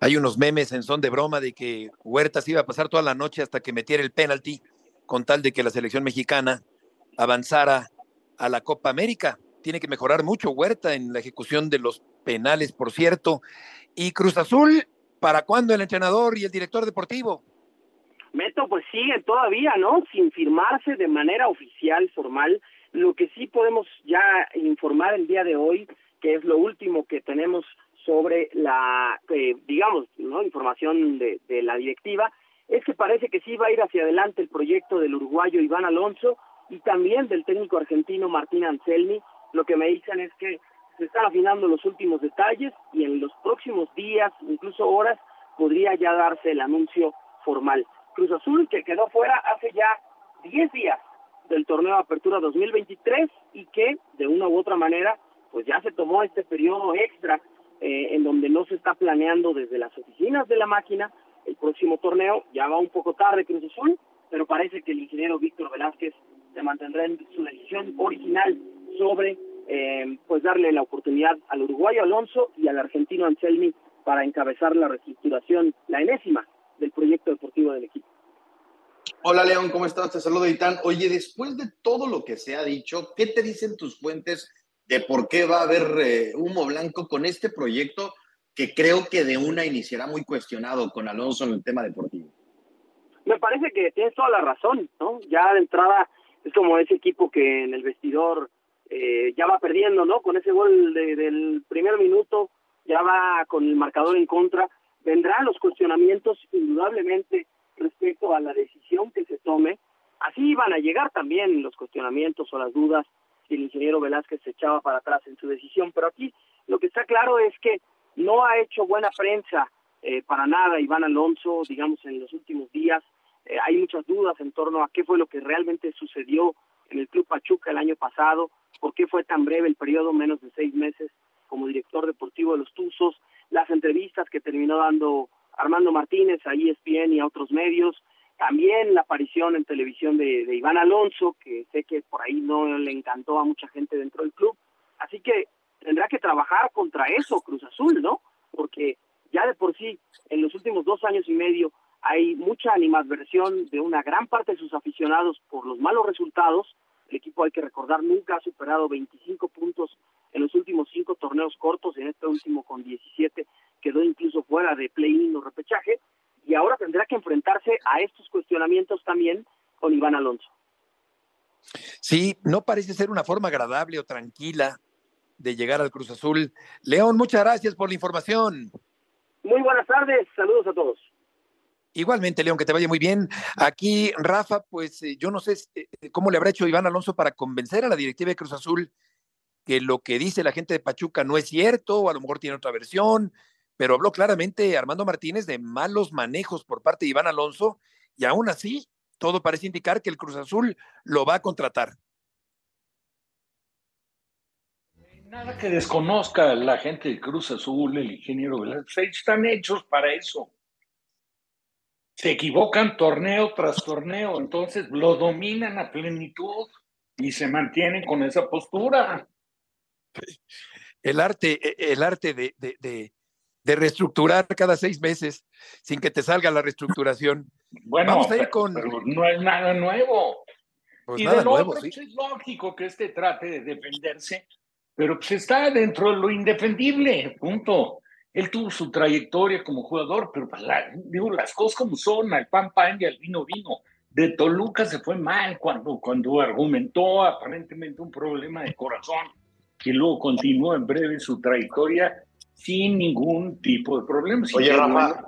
Speaker 3: Hay unos memes en son de broma de que Huerta se iba a pasar toda la noche hasta que metiera el penalti con tal de que la selección mexicana avanzara a la Copa América. Tiene que mejorar mucho Huerta en la ejecución de los penales, por cierto. Y Cruz Azul, ¿para cuándo el entrenador y el director deportivo?
Speaker 15: Meto, pues siguen todavía, ¿no? Sin firmarse de manera oficial, formal. Lo que sí podemos ya informar el día de hoy, que es lo último que tenemos sobre la, eh, digamos, ¿no? información de, de la directiva, es que parece que sí va a ir hacia adelante el proyecto del uruguayo Iván Alonso y también del técnico argentino Martín Anselmi. Lo que me dicen es que se están afinando los últimos detalles y en los próximos días, incluso horas, podría ya darse el anuncio formal. Cruz Azul, que quedó fuera hace ya 10 días del torneo de Apertura 2023 y que, de una u otra manera, pues ya se tomó este periodo extra eh, en donde no se está planeando desde las oficinas de la máquina el próximo torneo. Ya va un poco tarde Cruz Azul, pero parece que el ingeniero Víctor Velázquez se mantendrá en su decisión original sobre eh, pues darle la oportunidad al uruguayo Alonso y al argentino Anselmi para encabezar la reestructuración, la enésima del proyecto deportivo del equipo.
Speaker 16: Hola León, ¿cómo estás? Te saludo Itán. Oye, después de todo lo que se ha dicho, ¿qué te dicen tus fuentes de por qué va a haber eh, humo blanco con este proyecto que creo que de una iniciará muy cuestionado con Alonso en el tema deportivo?
Speaker 15: Me parece que tienes toda la razón, ¿no? Ya de entrada es como ese equipo que en el vestidor eh, ya va perdiendo, ¿no? Con ese gol del primer minuto, ya va con el marcador en contra. Vendrán los cuestionamientos, indudablemente, respecto a la decisión que se tome. Así van a llegar también los cuestionamientos o las dudas si el ingeniero Velázquez se echaba para atrás en su decisión. Pero aquí lo que está claro es que no ha hecho buena prensa eh, para nada Iván Alonso, digamos, en los últimos días. Eh, hay muchas dudas en torno a qué fue lo que realmente sucedió en el Club Pachuca el año pasado, por qué fue tan breve el periodo, menos de seis meses, como director deportivo de los Tuzos, las entrevistas que terminó dando Armando Martínez a ESPN y a otros medios, también la aparición en televisión de, de Iván Alonso, que sé que por ahí no le encantó a mucha gente dentro del club. Así que tendrá que trabajar contra eso Cruz Azul, ¿no? Porque ya de por sí, en los últimos dos años y medio, hay mucha animadversión de una gran parte de sus aficionados por los malos resultados. El equipo, hay que recordar, nunca ha superado 25 puntos en los últimos cinco torneos cortos, en este último con 17 quedó incluso fuera de play-in o repechaje, y ahora tendrá que enfrentarse a estos cuestionamientos también con Iván Alonso.
Speaker 3: Sí, no parece ser una forma agradable o tranquila de llegar al Cruz Azul. León, muchas gracias por la información.
Speaker 15: Muy buenas tardes, saludos a todos.
Speaker 3: Igualmente, León, que te vaya muy bien. Aquí, Rafa, pues eh, yo no sé eh, cómo le habrá hecho Iván Alonso para convencer a la directiva de Cruz Azul que lo que dice la gente de Pachuca no es cierto, o a lo mejor tiene otra versión, pero habló claramente Armando Martínez de malos manejos por parte de Iván Alonso, y aún así, todo parece indicar que el Cruz Azul lo va a contratar.
Speaker 5: Nada que desconozca la gente de Cruz Azul, el ingeniero Velázquez, están hechos para eso. Se equivocan torneo tras torneo, entonces lo dominan a plenitud y se mantienen con esa postura.
Speaker 3: El arte, e, el arte de, de, de, reestructurar cada seis meses sin que te salga la reestructuración.
Speaker 5: Bueno, Vamos a ir con... no es nada nuevo.
Speaker 3: Pues
Speaker 5: y
Speaker 3: nada
Speaker 5: de
Speaker 3: nuevo,
Speaker 5: otro,
Speaker 3: sí.
Speaker 5: pues, es lógico que este trate de defenderse, pero pues está dentro de lo indefendible, punto. Él tuvo su trayectoria como jugador, pero pues, la- digo, las cosas como son, al pan pan y al vino vino. De Toluca se fue mal cuando, cuando argumentó aparentemente un problema de corazón, que luego continuó en breve su traiectoria sin ningún tipo de problemas.
Speaker 16: Oye, Rafa.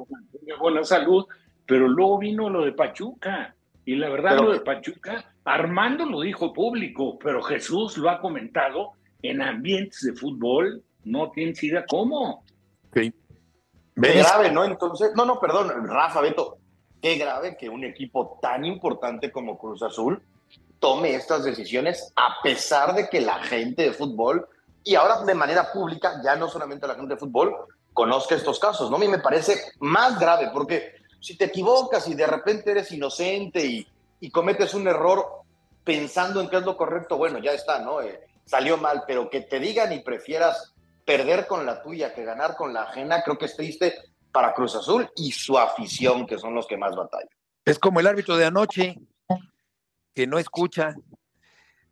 Speaker 5: buena salud, pero luego vino lo de Pachuca. Y la verdad, lo de Pachuca, Armando lo dijo público, pero Jesús lo ha comentado en ambientes de fútbol, no tienes idea cómo.
Speaker 16: Sí. Qué grave, ¿no? Entonces, no, no, perdón, Rafa, Beto, qué grave que un equipo tan importante como Cruz Azul tome estas decisiones a pesar de que la gente de fútbol, y ahora de manera pública, ya no solamente la gente de fútbol, conozca estos casos, ¿no? A mí me parece más grave porque si te equivocas y de repente eres inocente y, y cometes un error pensando en qué es lo correcto, bueno, ya está, ¿no? Eh, salió mal, pero que te digan y prefieras perder con la tuya que ganar con la ajena, creo que es triste para Cruz Azul y su afición, que son los que más batallan.
Speaker 3: Es como el árbitro de anoche, que no escucha.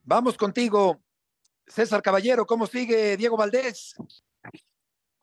Speaker 3: Vamos contigo, César Caballero, ¿cómo sigue Diego Valdés?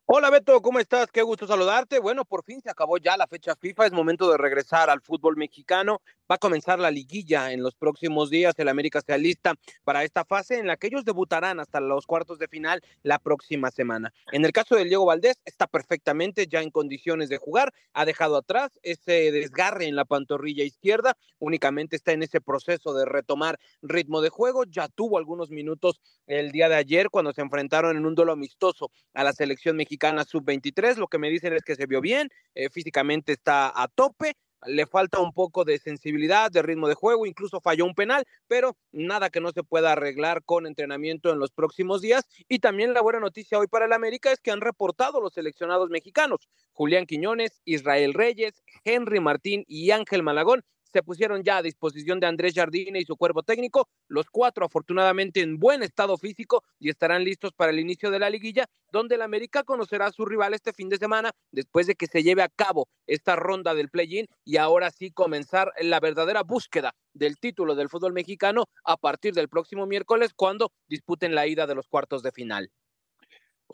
Speaker 17: Hola Beto, ¿cómo estás? Qué gusto saludarte. Bueno, por fin se acabó ya la fecha FIFA, es momento de regresar al fútbol mexicano. Va a comenzar la liguilla en los próximos días. El América está lista para esta fase en la que ellos debutarán hasta los cuartos de final la próxima semana. En el caso de Diego Valdés, está perfectamente ya en condiciones de jugar. Ha dejado atrás ese desgarre en la pantorrilla izquierda. Únicamente está en ese proceso de retomar ritmo de juego. Ya tuvo algunos minutos el día de ayer cuando se enfrentaron en un duelo amistoso a la selección mexicana sub-23. Lo que me dicen es que se vio bien, eh, físicamente está a tope, le falta un poco de sensibilidad, de ritmo de juego, incluso falló un penal, pero nada que no se pueda arreglar con entrenamiento en los próximos días. Y también la buena noticia hoy para el América es que han reportado los seleccionados mexicanos, Julián Quiñones, Israel Reyes, Henry Martín y Ángel Malagón, se pusieron ya a disposición de Andrés Jardine y su cuerpo técnico, los cuatro afortunadamente en buen estado físico y estarán listos para el inicio de la liguilla, donde el América conocerá a su rival este fin de semana después de que se lleve a cabo esta ronda del play-in y ahora sí comenzar la verdadera búsqueda del título del fútbol mexicano a partir del próximo miércoles cuando disputen la ida de los cuartos de final.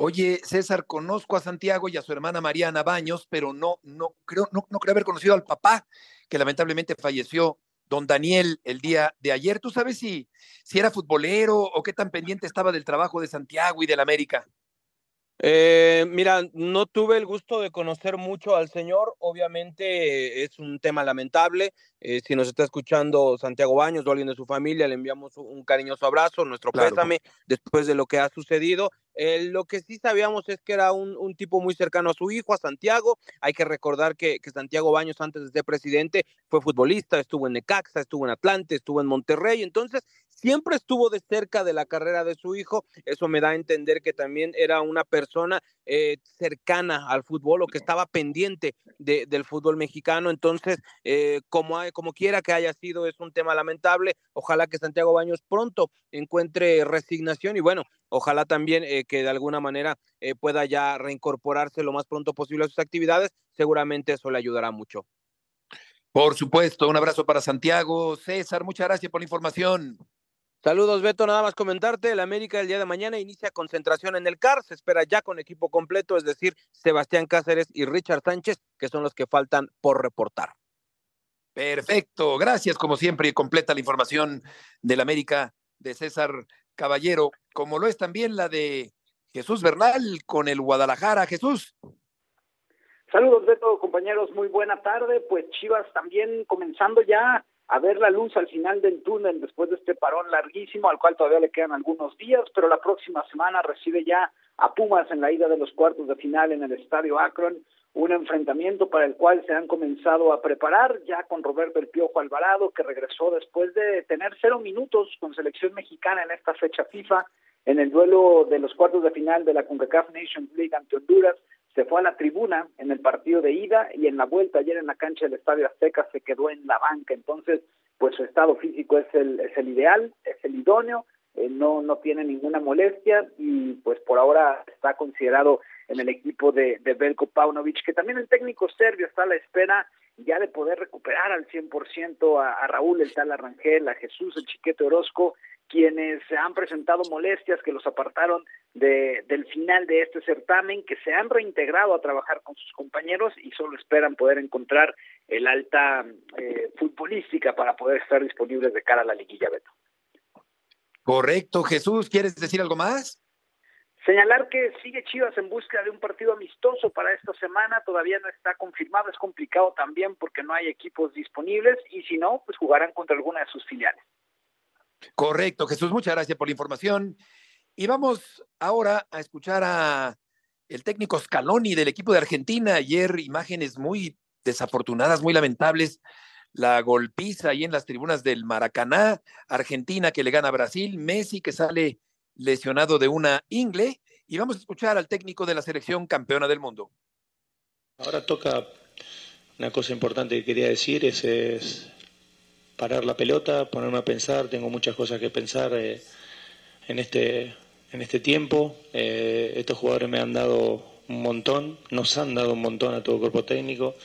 Speaker 3: Oye, César, conozco a Santiago y a su hermana Mariana Baños, pero no, no creo, no, no creo haber conocido al papá, que lamentablemente falleció, don Daniel, el día de ayer. ¿Tú sabes si, si era futbolero o qué tan pendiente estaba del trabajo de Santiago y del América?
Speaker 17: Eh, mira, no tuve el gusto de conocer mucho al señor, obviamente es un tema lamentable, eh, si nos está escuchando Santiago Baños o alguien de su familia, le enviamos un cariñoso abrazo, nuestro pésame después de lo que ha sucedido. Eh, lo que sí sabíamos es que era un, un, tipo muy cercano a su hijo, a Santiago. Hay que recordar que, que, Santiago Baños, antes de ser presidente, fue futbolista, estuvo en Necaxa, estuvo en Atlante, estuvo en Monterrey. Entonces, siempre estuvo de cerca de la carrera de su hijo. Eso me da a entender que también era una persona eh, cercana al fútbol o que estaba pendiente de, del fútbol mexicano. Entonces, eh, como, como quiera que haya sido, es un tema lamentable. Ojalá que Santiago Baños pronto encuentre resignación y bueno, ojalá también eh, que de alguna manera eh, pueda ya reincorporarse lo más pronto posible a sus actividades. Seguramente eso le ayudará mucho.
Speaker 3: Por supuesto, un abrazo para Santiago. César, muchas gracias por la información.
Speaker 17: Saludos, Beto. Nada más comentarte, el América el día de mañana inicia concentración en el CAR, se espera ya con equipo completo, es decir, Sebastián Cáceres y Richard Sánchez, que son los que faltan por reportar.
Speaker 3: Perfecto, gracias como siempre y completa la información del América de César Caballero, como lo es también la de Jesús Bernal con el Guadalajara. Jesús.
Speaker 18: Saludos, Beto, compañeros, muy buena tarde. Pues Chivas también comenzando ya a ver la luz al final del túnel después de este parón larguísimo, al cual todavía le quedan algunos días, pero la próxima semana recibe ya a Pumas en la ida de los cuartos de final en el Estadio Akron, un enfrentamiento para el cual se han comenzado a preparar ya con Roberto El Piojo Alvarado, que regresó después de tener cero minutos con selección mexicana en esta fecha FIFA, en el duelo de los cuartos de final de la CONCACAF Nations League ante Honduras, se fue a la tribuna en el partido de ida y en la vuelta ayer en la cancha del Estadio Azteca se quedó en la banca. Entonces, pues su estado físico es el, es el ideal, es el idóneo, eh, no, no tiene ninguna molestia y pues por ahora está considerado en el equipo de, de Belko Paunovic, que también el técnico serbio está a la espera ya de poder recuperar al 100% a, a Raúl el tal Arrangel, a Jesús el Chiquete Orozco quienes se han presentado molestias que los apartaron de, del final de este certamen, que se han reintegrado a trabajar con sus compañeros y solo esperan poder encontrar el alta eh, futbolística para poder estar disponibles de cara a la liguilla, Beto.
Speaker 3: Correcto, Jesús, ¿quieres decir algo más?
Speaker 18: Señalar que sigue Chivas en búsqueda de un partido amistoso para esta semana, todavía no está confirmado, es complicado también porque no hay equipos disponibles y si no, pues jugarán contra alguna de sus filiales.
Speaker 3: Correcto, Jesús, muchas gracias por la información. Y vamos ahora a escuchar a el técnico Scaloni del equipo de Argentina. Ayer imágenes muy desafortunadas, muy lamentables. La golpiza ahí en las tribunas del Maracaná, Argentina que le gana a Brasil, Messi que sale lesionado de una ingle. Y vamos a escuchar al técnico de la selección campeona del mundo.
Speaker 19: Ahora toca una cosa importante que quería decir, es, parar la pelota, ponerme a pensar, tengo muchas cosas que pensar eh, en, este, en este tiempo. Eh, estos jugadores me han dado un montón, nos han dado un montón a todo el cuerpo técnico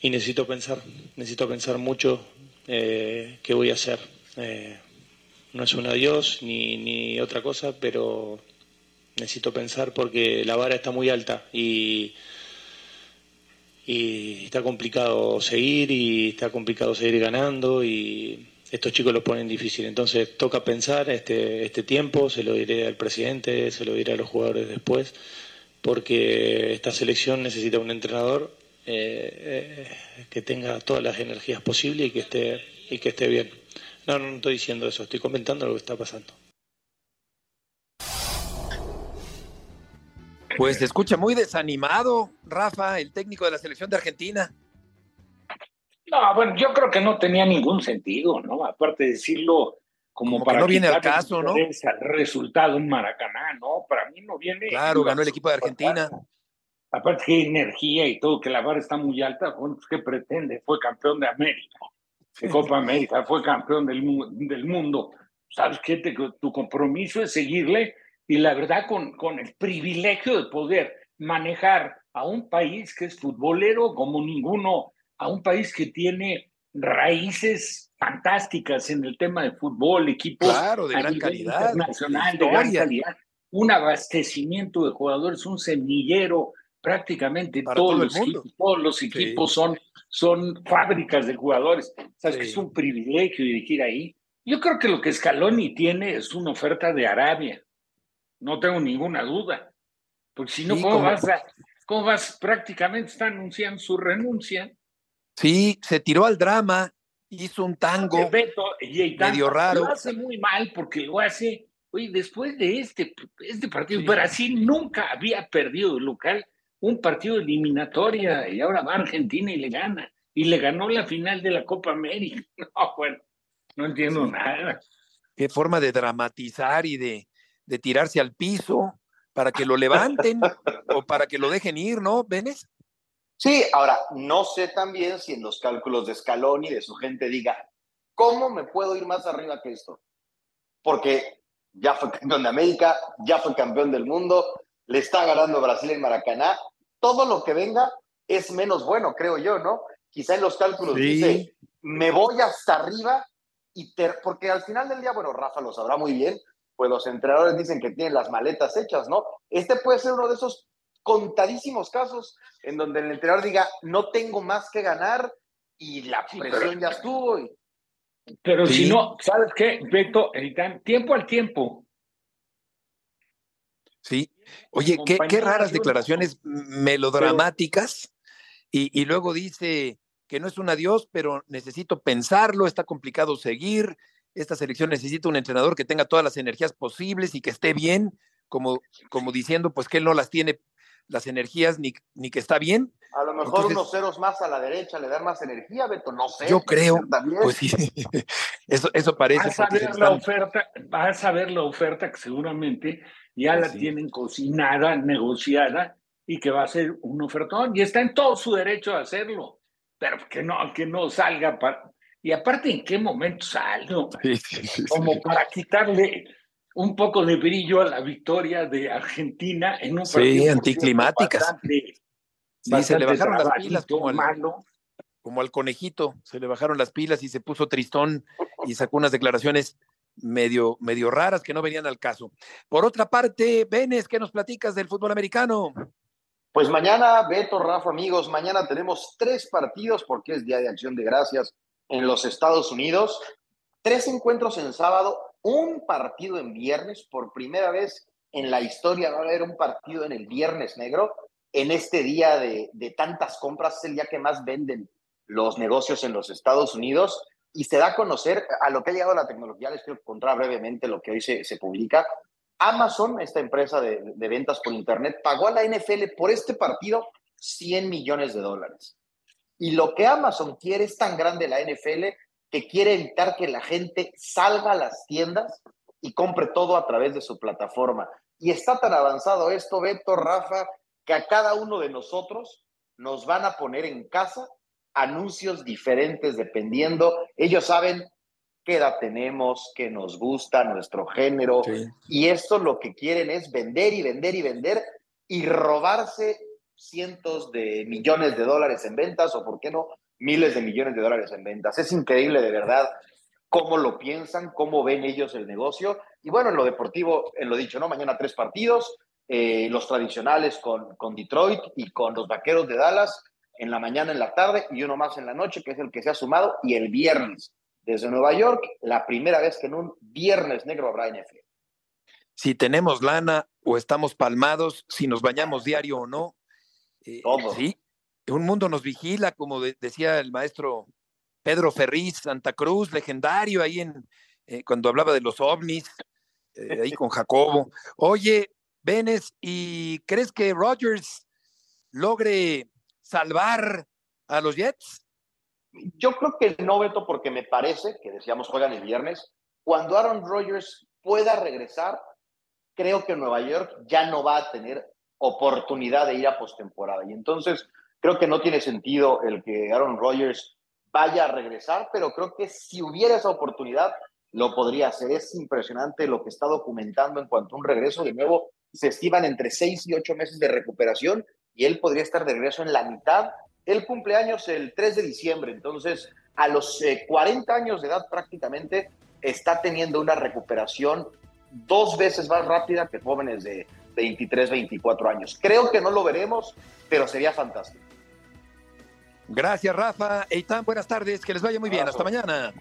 Speaker 19: y necesito pensar, necesito pensar mucho eh, qué voy a hacer no es un adiós ni, ni otra cosa, pero necesito pensar porque la vara está muy alta y, y está complicado seguir y está complicado seguir ganando y estos chicos lo ponen difícil. Entonces toca pensar este, este tiempo, se lo diré al presidente, se lo diré a los jugadores después, porque esta selección necesita un entrenador eh, eh, que tenga todas las energías posibles y que esté, y que esté bien. No, no, estoy diciendo eso, estoy comentando lo que está pasando.
Speaker 3: Pues se escucha muy desanimado, Rafa, el técnico de la selección de Argentina.
Speaker 5: No, bueno, yo creo que no tenía ningún sentido, ¿no? Aparte de decirlo como, para
Speaker 3: no viene al caso, ¿no? El
Speaker 5: resultado en Maracaná, ¿no? Para mí no viene.
Speaker 3: Claro, ganó el equipo de Argentina.
Speaker 5: Aparte que energía y todo, que la barra está muy alta, bueno, pues, ¿qué pretende? Fue campeón de América de Copa América, fue campeón del, del mundo. ¿Sabes qué? tu compromiso es seguirle y la verdad con, con el privilegio de poder manejar a un país que es futbolero como ninguno, a un país que tiene raíces fantásticas en el tema de fútbol, equipos
Speaker 3: claro, de gran calidad,
Speaker 5: internacional, de gran calidad, un abastecimiento de jugadores, un semillero, prácticamente todos,
Speaker 3: todo
Speaker 5: los equipos, todos los equipos son son fábricas de jugadores. Sabes que es un privilegio dirigir ahí. Yo creo que lo que Scaloni tiene es una oferta de Arabia. No tengo ninguna duda. Porque si no, ¿cómo, vas a, ¿cómo vas? Prácticamente está anunciando su renuncia.
Speaker 3: Sí, se tiró al drama, hizo un tango medio raro.
Speaker 5: Lo hace muy mal porque lo hace, oye, después de este, este partido, Brasil nunca había perdido el local un partido eliminatoria y ahora va a Argentina y le gana. Y le ganó la final de la Copa América. [LAUGHS] No, bueno, no entiendo nada.
Speaker 3: Qué forma de dramatizar y de, de tirarse al piso para que lo levanten o para que lo dejen ir, ¿no, Benes?
Speaker 16: Sí, ahora, no sé también si en los cálculos de Scaloni, de su gente, diga, ¿cómo me puedo ir más arriba que esto? Porque ya fue campeón de América, ya fue campeón del mundo, le está ganando Brasil en Maracaná todo lo que venga es menos bueno, creo yo, ¿no? Quizá en los cálculos dice, me voy hasta arriba y porque al final del día, bueno, Rafa lo sabrá muy bien, pues los entrenadores dicen que tienen las maletas hechas, ¿no? Este puede ser uno de esos contadísimos casos en donde el entrenador diga, no tengo más que ganar y la presión ya estuvo.
Speaker 5: Pero si no, ¿sabes qué, Beto? Tiempo al tiempo.
Speaker 3: Sí. Oye, qué, qué, raras declaraciones melodramáticas. Y, y, luego dice que no es un adiós, pero necesito pensarlo, está complicado seguir. Esta selección necesita un entrenador que tenga todas las energías posibles y que esté bien, como, como diciendo pues que él no las tiene las energías ni, ni que está bien.
Speaker 16: A lo mejor unos ceros más a la derecha le dan más energía, Beto, no sé.
Speaker 3: Yo creo, pues sí, [LAUGHS] eso, eso parece.
Speaker 5: Vas a ver la oferta, vas a ver la oferta que seguramente ya la tienen cocinada, negociada y que va a ser un ofertón y está en todo su derecho a hacerlo, pero que no, que no salga para... Y aparte, ¿en qué momento salgo? [LAUGHS] Como para quitarle un poco de brillo a la victoria de Argentina en un
Speaker 3: partido. Sí, anticlimáticas. sí, se le bajaron las pilas como al, como al conejito, se le bajaron las pilas y se puso tristón y sacó unas declaraciones medio, medio raras que no venían al caso. Por otra parte, Benes, ¿qué nos platicas del fútbol americano?
Speaker 16: Pues mañana, Beto, Rafa, amigos, mañana tenemos tres partidos porque es Día de Acción de Gracias en los Estados Unidos. Tres encuentros en sábado, un partido en viernes. Por primera vez en la historia va a haber un partido en el Viernes Negro, en este día de, tantas compras, es el día que más venden los negocios en los Estados Unidos y se da a conocer a lo que ha llegado la tecnología. Les quiero contar brevemente lo que hoy se, publica. Amazon, esta empresa de, de, ventas por Internet, pagó a la NFL por este partido 100 millones de dólares. Y lo que Amazon quiere es tan grande la NFL que quiere evitar que la gente salga a las tiendas y compre todo a través de su plataforma. Y está tan avanzado esto, Beto, Rafa, que a cada uno de nosotros nos van a poner en casa anuncios diferentes dependiendo. Ellos saben qué edad tenemos, qué nos gusta, nuestro género. Y esto lo que quieren es vender y vender y vender y robarse cientos de millones de dólares en ventas o, ¿por qué no?, miles de millones de dólares en ventas. Es increíble, de verdad, cómo lo piensan, cómo ven ellos el negocio. Y bueno, en lo deportivo, en lo dicho, ¿no? Mañana tres partidos, eh, los tradicionales con, con Detroit y con los Vaqueros de Dallas en la mañana, en la tarde y uno más en la noche, que es el que se ha sumado, y el viernes desde Nueva York, la primera vez que en un viernes negro habrá NFL.
Speaker 3: Si tenemos lana o estamos palmados, si nos bañamos diario o no.
Speaker 16: Eh,
Speaker 3: sí, un mundo nos vigila, como decía el maestro Pedro Ferriz, Santa Cruz, legendario ahí en eh, cuando hablaba de los ovnis, eh, ahí con Jacobo. Oye, Venes, ¿y crees que Rogers logre salvar a los Jets?
Speaker 16: Yo creo que no, Beto, porque me parece que decíamos juegan el viernes. Cuando Aaron Rodgers pueda regresar, creo que Nueva York ya no va a tener oportunidad de ir a postemporada. Y entonces creo que no tiene sentido el que Aaron Rodgers vaya a regresar, pero creo que si hubiera esa oportunidad, lo podría hacer. Es impresionante lo que está documentando en cuanto a un regreso. De nuevo, se estiman entre seis y ocho meses de recuperación y él podría estar de regreso en la mitad. El cumpleaños el 3 de diciembre, entonces a los 40 eh, años de edad prácticamente está teniendo una recuperación dos veces más rápida que jóvenes de 23, 24 años. Creo que no lo veremos, pero sería fantástico.
Speaker 3: Gracias, Rafa. Eitan, buenas tardes. Que les vaya muy bien. Hasta mañana.